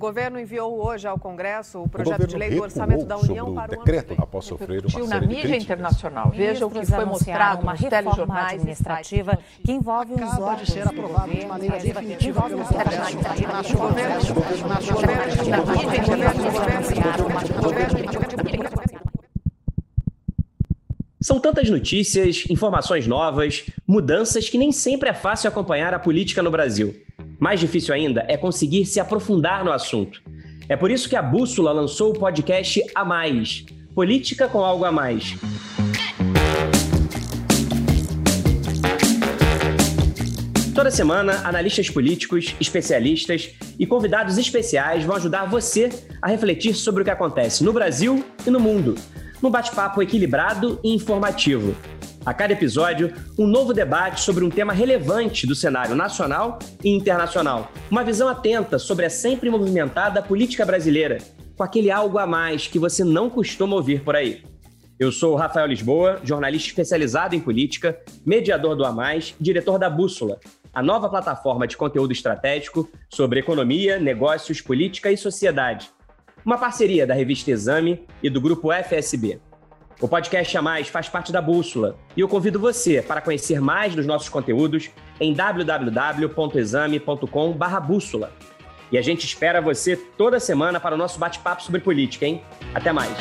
governo enviou hoje ao Congresso o projeto o de lei do orçamento da União para o decreto após sofrer uma na mídia internacional. Veja o que foi mostrado uma reforma administrativa que envolve os órgãos pode ser aprovado de maneira definitiva pelo São tantas notícias, informações novas, mudanças que nem sempre é fácil acompanhar a política no Brasil. Mais difícil ainda é conseguir se aprofundar no assunto. É por isso que a Bússola lançou o podcast A Mais Política com Algo a Mais. Toda semana, analistas políticos, especialistas e convidados especiais vão ajudar você a refletir sobre o que acontece no Brasil e no mundo num bate-papo equilibrado e informativo. A cada episódio, um novo debate sobre um tema relevante do cenário nacional e internacional. Uma visão atenta sobre a sempre movimentada política brasileira, com aquele algo a mais que você não costuma ouvir por aí. Eu sou o Rafael Lisboa, jornalista especializado em política, mediador do A Mais, diretor da Bússola, a nova plataforma de conteúdo estratégico sobre economia, negócios, política e sociedade uma parceria da revista Exame e do grupo FSB. O podcast A Mais faz parte da Bússola e eu convido você para conhecer mais dos nossos conteúdos em www.exame.com/bússola. E a gente espera você toda semana para o nosso bate-papo sobre política, hein? Até mais.